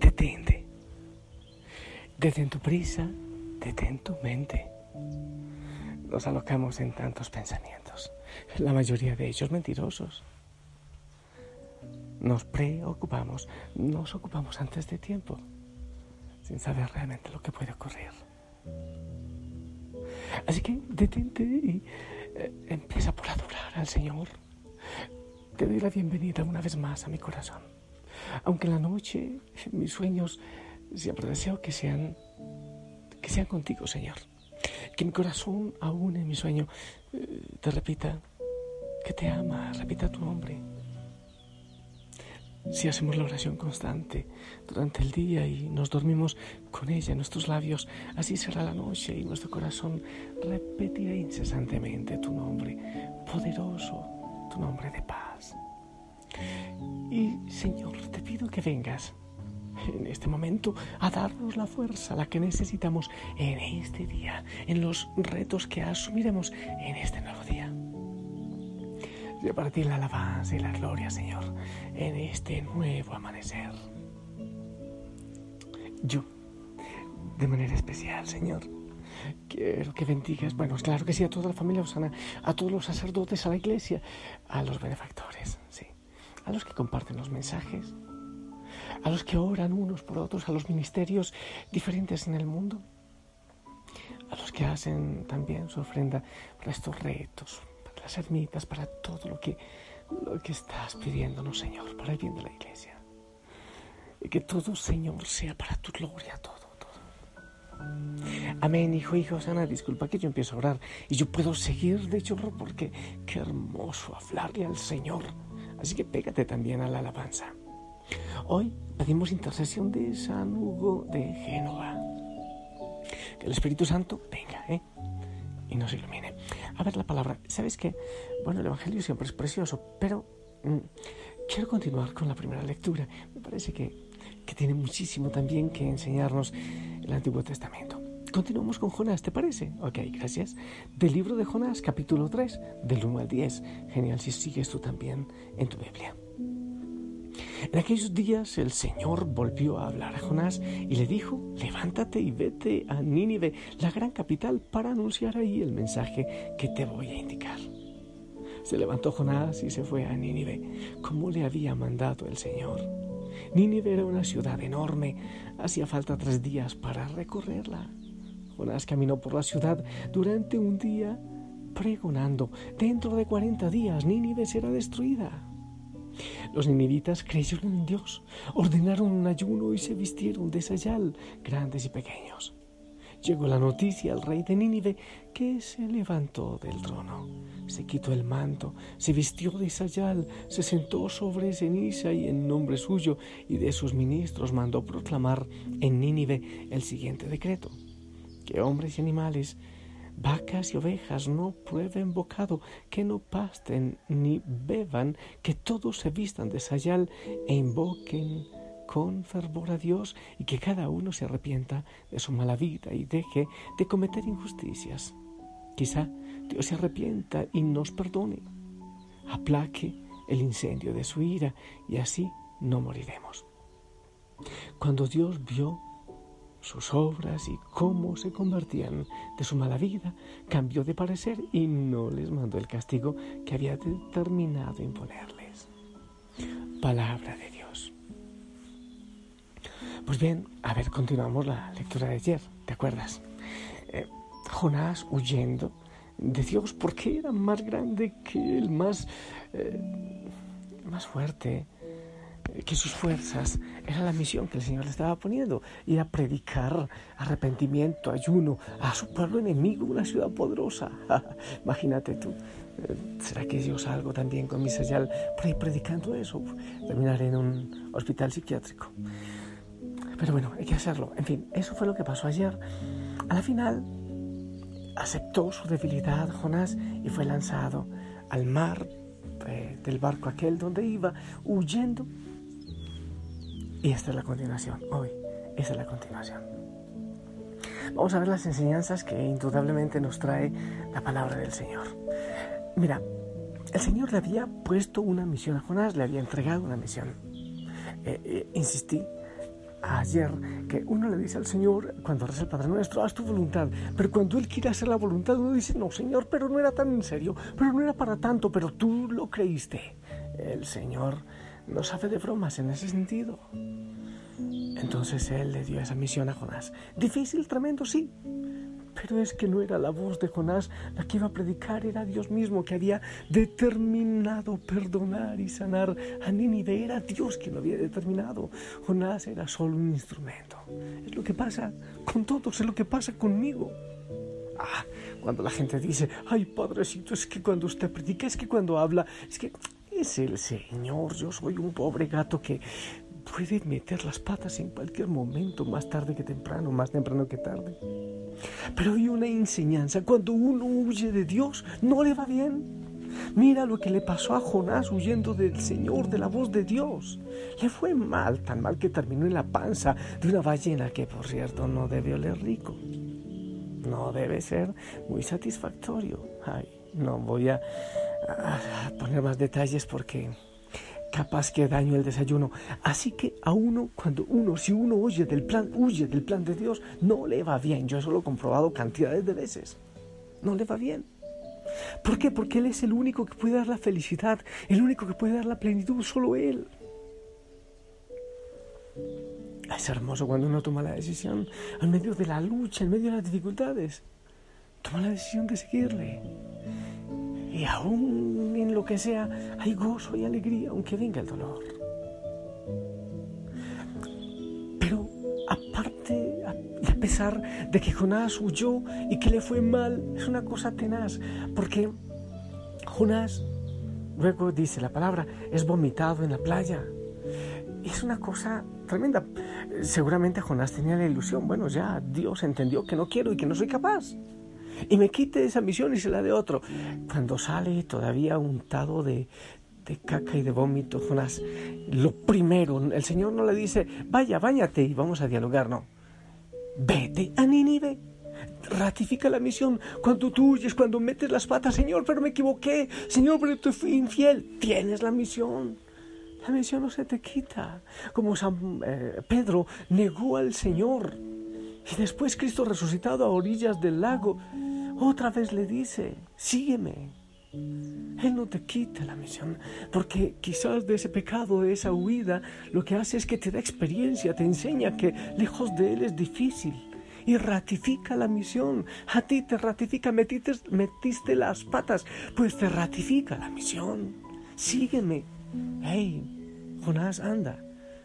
Detente. Detén tu prisa, detén tu mente. Nos alocamos en tantos pensamientos, la mayoría de ellos mentirosos. Nos preocupamos, nos ocupamos antes de tiempo, sin saber realmente lo que puede ocurrir. Así que detente y eh, empieza por adorar al Señor. Te doy la bienvenida una vez más a mi corazón. Aunque en la noche mis sueños siempre deseo que sean que sean contigo, Señor. Que mi corazón aún en mi sueño eh, te repita que te ama, repita tu nombre. Si hacemos la oración constante durante el día y nos dormimos con ella en nuestros labios, así será la noche y nuestro corazón repetirá incesantemente tu nombre poderoso, tu nombre de paz. Y Señor, te pido que vengas en este momento a darnos la fuerza, la que necesitamos en este día, en los retos que asumiremos en este nuevo día. Ti la alabanza y la gloria, Señor, en este nuevo amanecer. Yo, de manera especial, Señor, quiero que bendigas, bueno, claro que sí, a toda la familia Osana, a todos los sacerdotes, a la iglesia, a los benefactores, a los que comparten los mensajes, a los que oran unos por otros, a los ministerios diferentes en el mundo, a los que hacen también su ofrenda para estos retos, para las ermitas, para todo lo que, lo que estás pidiéndonos, Señor, para el bien de la iglesia. Y que todo, Señor, sea para tu gloria, todo, todo. Amén, hijo, hijo, Sana, disculpa que yo empiezo a orar y yo puedo seguir de chorro porque qué hermoso hablarle al Señor. Así que pégate también a la alabanza. Hoy pedimos intercesión de San Hugo de Génova. Que el Espíritu Santo venga, ¿eh? Y nos ilumine. A ver la palabra. ¿Sabes qué? Bueno, el Evangelio siempre es precioso, pero mm, quiero continuar con la primera lectura. Me parece que, que tiene muchísimo también que enseñarnos el Antiguo Testamento. Continuamos con Jonás, ¿te parece? Ok, gracias. Del libro de Jonás, capítulo 3, del 1 al 10. Genial si sigues tú también en tu Biblia. En aquellos días el Señor volvió a hablar a Jonás y le dijo, levántate y vete a Nínive, la gran capital, para anunciar ahí el mensaje que te voy a indicar. Se levantó Jonás y se fue a Nínive, como le había mandado el Señor. Nínive era una ciudad enorme, hacía falta tres días para recorrerla. Caminó por la ciudad durante un día pregonando, dentro de cuarenta días Nínive será destruida. Los ninivitas creyeron en Dios, ordenaron un ayuno y se vistieron de sayal, grandes y pequeños. Llegó la noticia al rey de Nínive que se levantó del trono, se quitó el manto, se vistió de sayal, se sentó sobre ceniza y en nombre suyo y de sus ministros mandó proclamar en Nínive el siguiente decreto, que hombres y animales vacas y ovejas no prueben bocado, que no pasten ni beban, que todos se vistan de sayal e invoquen con fervor a Dios y que cada uno se arrepienta de su mala vida y deje de cometer injusticias. Quizá Dios se arrepienta y nos perdone, aplaque el incendio de su ira y así no moriremos. Cuando Dios vio sus obras y cómo se convertían de su mala vida, cambió de parecer y no les mandó el castigo que había determinado imponerles. Palabra de Dios. Pues bien, a ver, continuamos la lectura de ayer, ¿te acuerdas? Eh, Jonás huyendo de Dios porque era más grande que el más, eh, más fuerte, que sus fuerzas era la misión que el Señor le estaba poniendo, y a predicar arrepentimiento, ayuno a su pueblo enemigo, una ciudad poderosa. Imagínate tú, eh, ¿será que yo salgo también con mi señal por ahí predicando eso? Terminaré en un hospital psiquiátrico. Pero bueno, hay que hacerlo. En fin, eso fue lo que pasó ayer. A la final, aceptó su debilidad Jonás y fue lanzado al mar eh, del barco aquel donde iba, huyendo. Y esta es la continuación, hoy, esa es la continuación. Vamos a ver las enseñanzas que indudablemente nos trae la palabra del Señor. Mira, el Señor le había puesto una misión a Jonás, le había entregado una misión. Eh, eh, insistí ayer que uno le dice al Señor cuando reza el Padre Nuestro, haz tu voluntad, pero cuando Él quiere hacer la voluntad uno dice, no Señor, pero no era tan en serio, pero no era para tanto, pero tú lo creíste. El Señor no sabe de bromas en ese sentido. Entonces Él le dio esa misión a Jonás. Difícil, tremendo, sí, pero es que no era la voz de Jonás la que iba a predicar, era Dios mismo que había determinado perdonar y sanar a Nínive. Era Dios quien lo había determinado. Jonás era solo un instrumento. Es lo que pasa con todos, es lo que pasa conmigo. Ah, cuando la gente dice, ay padrecito, es que cuando usted predica, es que cuando habla, es que es el Señor, yo soy un pobre gato que puede meter las patas en cualquier momento, más tarde que temprano, más temprano que tarde. Pero hay una enseñanza, cuando uno huye de Dios, no le va bien. Mira lo que le pasó a Jonás huyendo del Señor, de la voz de Dios. Le fue mal, tan mal que terminó en la panza de una ballena que, por cierto, no debe oler rico. No debe ser muy satisfactorio. Ay, no voy a poner más detalles porque capaz que daño el desayuno. Así que a uno, cuando uno, si uno huye del plan, huye del plan de Dios, no le va bien. Yo eso lo he comprobado cantidades de veces. No le va bien. ¿Por qué? Porque Él es el único que puede dar la felicidad, el único que puede dar la plenitud, solo Él. Es hermoso cuando uno toma la decisión, en medio de la lucha, en medio de las dificultades, toma la decisión de seguirle. Y aún en lo que sea, hay gozo y alegría, aunque venga el dolor. Pero aparte, a pesar de que Jonás huyó y que le fue mal, es una cosa tenaz, porque Jonás, luego dice la palabra, es vomitado en la playa. Es una cosa tremenda. Seguramente Jonás tenía la ilusión, bueno, ya Dios entendió que no quiero y que no soy capaz y me quite esa misión y se la de otro. Cuando sale todavía untado de, de caca y de vómito, Jonás, lo primero, el Señor no le dice, vaya, váyate y vamos a dialogar, no. Vete a Nínive. Ratifica la misión. Cuando tú huyes, cuando metes las patas, Señor, pero me equivoqué. Señor, pero te fui infiel. Tienes la misión. La misión no se te quita. Como San eh, Pedro negó al Señor. Y después Cristo resucitado a orillas del lago otra vez le dice, sígueme. Él no te quita la misión, porque quizás de ese pecado, de esa huida, lo que hace es que te da experiencia, te enseña que lejos de Él es difícil y ratifica la misión. A ti te ratifica, metiste, las patas, pues te ratifica la misión. Sígueme. Hey, Jonás, anda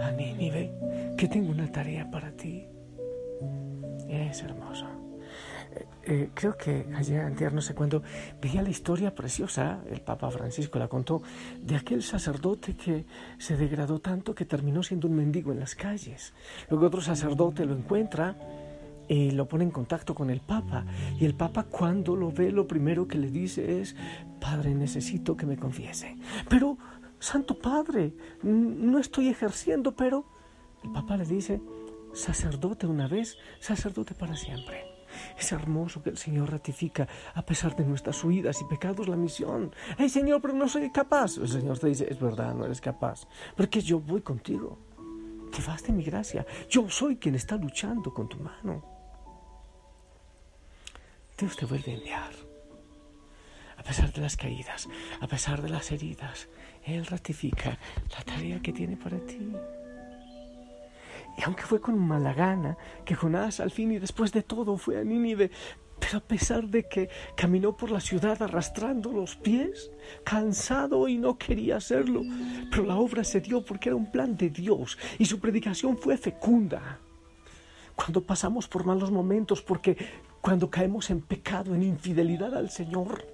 a Nínive, que tengo una tarea para ti. Es hermoso. Eh, creo que ayer, anterior, no sé cuándo, veía la historia preciosa, el Papa Francisco la contó, de aquel sacerdote que se degradó tanto que terminó siendo un mendigo en las calles. Luego otro sacerdote lo encuentra y lo pone en contacto con el Papa. Y el Papa cuando lo ve, lo primero que le dice es, Padre, necesito que me confiese. Pero, Santo Padre, no estoy ejerciendo, pero el Papa le dice, sacerdote una vez, sacerdote para siempre. Es hermoso que el Señor ratifica, a pesar de nuestras huidas y pecados, la misión. ¡Hey, Señor, pero no soy capaz! El Señor te dice, es verdad, no eres capaz, porque yo voy contigo. Te baste mi gracia. Yo soy quien está luchando con tu mano. Dios te vuelve a enviar. A pesar de las caídas, a pesar de las heridas, Él ratifica la tarea que tiene para ti. Y aunque fue con mala gana que Jonás al fin y después de todo fue a Nínive, Pero a pesar de que caminó por la ciudad arrastrando los pies, cansado y no quería hacerlo, pero la obra se dio porque era un plan de Dios y su predicación fue fecunda. Cuando pasamos por malos momentos, porque cuando caemos en pecado, en infidelidad al Señor,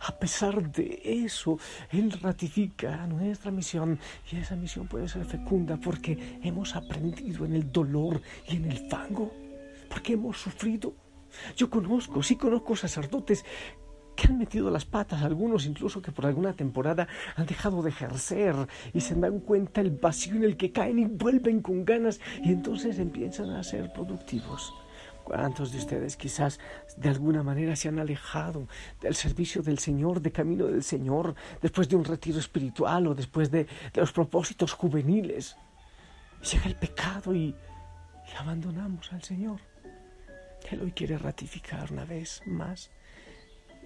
a pesar de eso, Él ratifica nuestra misión y esa misión puede ser fecunda porque hemos aprendido en el dolor y en el fango, porque hemos sufrido. Yo conozco, sí conozco sacerdotes que han metido las patas, algunos incluso que por alguna temporada han dejado de ejercer y se dan cuenta el vacío en el que caen y vuelven con ganas y entonces empiezan a ser productivos. ¿Cuántos de ustedes quizás de alguna manera se han alejado del servicio del Señor, de camino del Señor, después de un retiro espiritual o después de, los propósitos juveniles? Llega el pecado y, y abandonamos al Señor. Él hoy quiere ratificar una vez más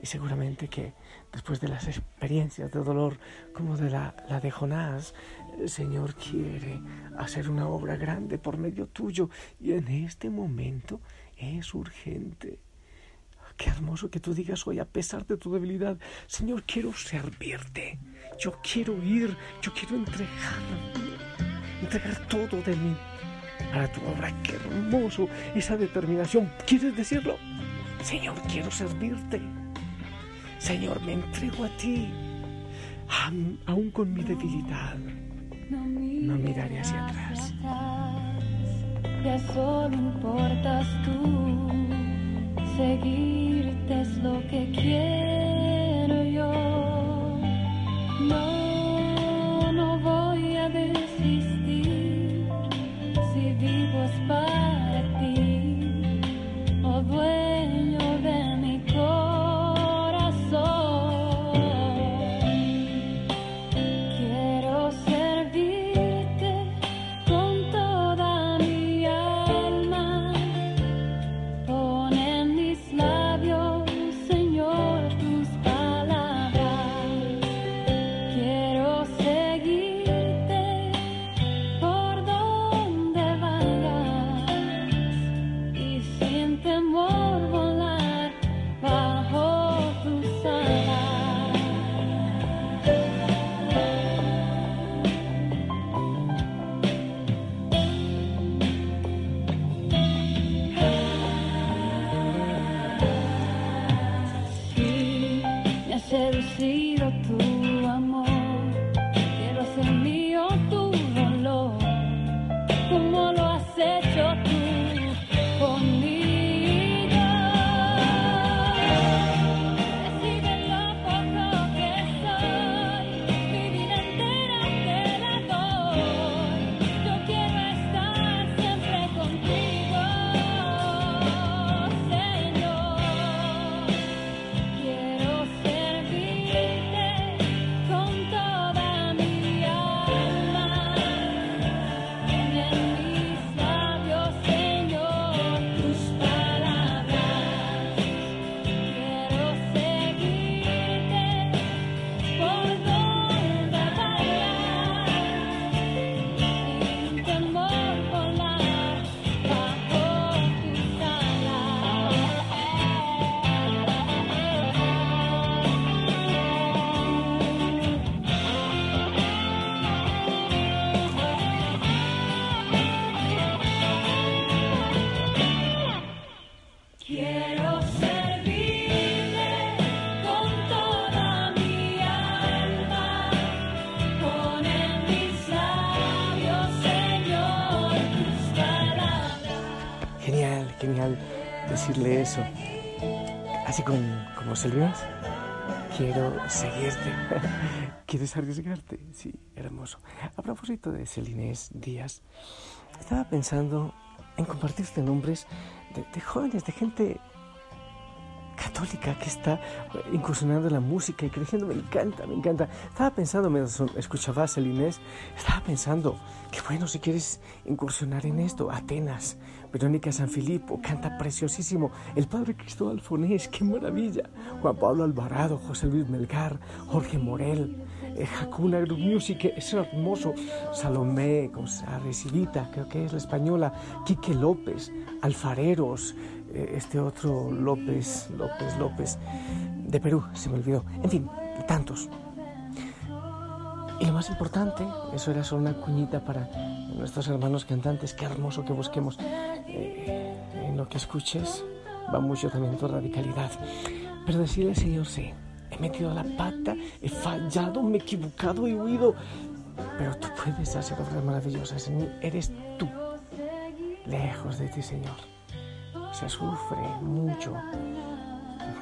y seguramente que después de las experiencias de dolor como de la, la, de Jonás, el Señor quiere hacer una obra grande por medio tuyo. Y en este momento es urgente. Qué hermoso que tú digas hoy, a pesar de tu debilidad, Señor, quiero servirte. Yo quiero ir, yo quiero entregar, entregar todo de mí para tu obra. Qué hermoso esa determinación. ¿Quieres decirlo? Señor, quiero servirte. Señor, me entrego a ti, aún con mi debilidad. No miraré hacia atrás ya solo importas tú. Seguirte es lo que quiero yo. No, eso. Así como, como Selvías, quiero seguirte. ¿Quieres arriesgarte? Sí, hermoso. A propósito de Celinés Díaz, estaba pensando en compartirte nombres de jóvenes, de gente católica que está incursionando en la música y creciendo. Me encanta, me encanta. Estaba pensando, me escuchaba a Inés, estaba pensando que bueno, si quieres incursionar en esto, Atenas, Verónica Sanfilippo, canta preciosísimo. El padre Cristóbal Fonés, qué maravilla. Juan Pablo Alvarado, José Luis Melgar, Jorge Morel, eh, Hakuna Group Music, es hermoso. Salomé González creo que es la española, Quique López, Alfareros, eh, este otro López, López, López, de Perú, se me olvidó. En fin, tantos. Y lo más importante, eso era solo una cuñita para nuestros hermanos cantantes. Qué hermoso que busquemos eh, en lo que escuches. Va mucho también tu radicalidad. Pero decirle, Señor, sí, he metido la pata, he fallado, me he equivocado, he huido. Pero tú puedes hacer obras maravillosas en mí. Eres tú. Lejos de ti, Señor. Se sufre mucho.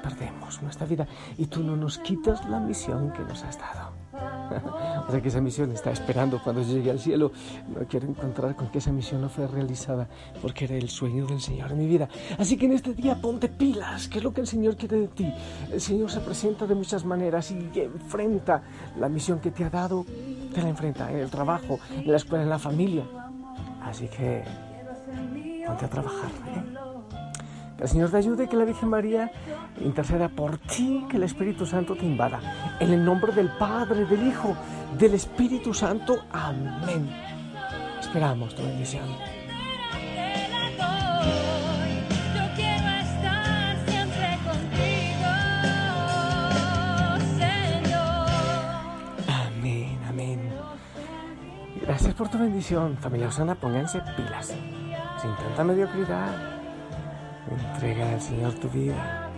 Perdemos nuestra vida y tú no nos quitas la misión que nos has dado. o sea que esa misión está esperando cuando llegue al cielo. No quiero encontrar con que esa misión no fue realizada porque era el sueño del Señor en mi vida. Así que en este día ponte pilas, que es lo que el Señor quiere de ti. El Señor se presenta de muchas maneras y enfrenta la misión que te ha dado, te la enfrenta en el trabajo, en la escuela, en la familia. Así que ponte a trabajar. ¿eh? El Señor te ayude, que la Virgen María interceda por ti, que el Espíritu Santo te invada. En el nombre del Padre, del Hijo, del Espíritu Santo. Amén. Esperamos tu bendición. Amén, amén. Gracias por tu bendición. Familia Osana, pónganse pilas. Sin tanta mediocridad. Entrega al Señor tu vida.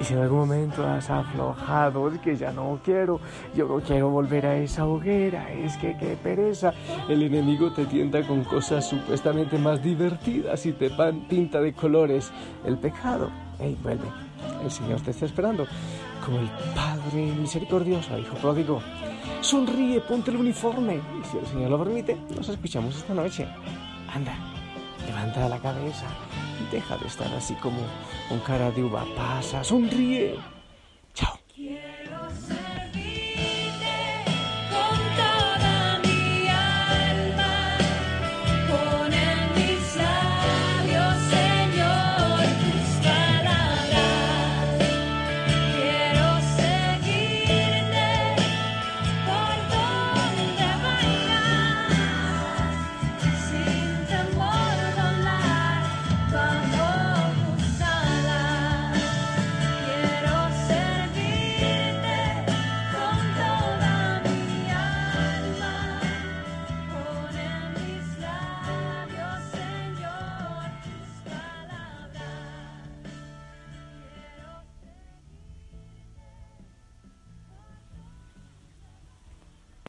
Y si en algún momento has aflojado, es que ya no quiero, yo no quiero volver a esa hoguera, es que qué pereza. El enemigo te tienta con cosas supuestamente más divertidas y te pinta de colores el pecado. Ey, vuelve, el Señor te está esperando, como el Padre misericordioso, hijo pródigo. Sonríe, ponte el uniforme. Y si el Señor lo permite, nos escuchamos esta noche. Anda, levanta la cabeza. Deja de estar así como con cara de uva pasa. Sonríe.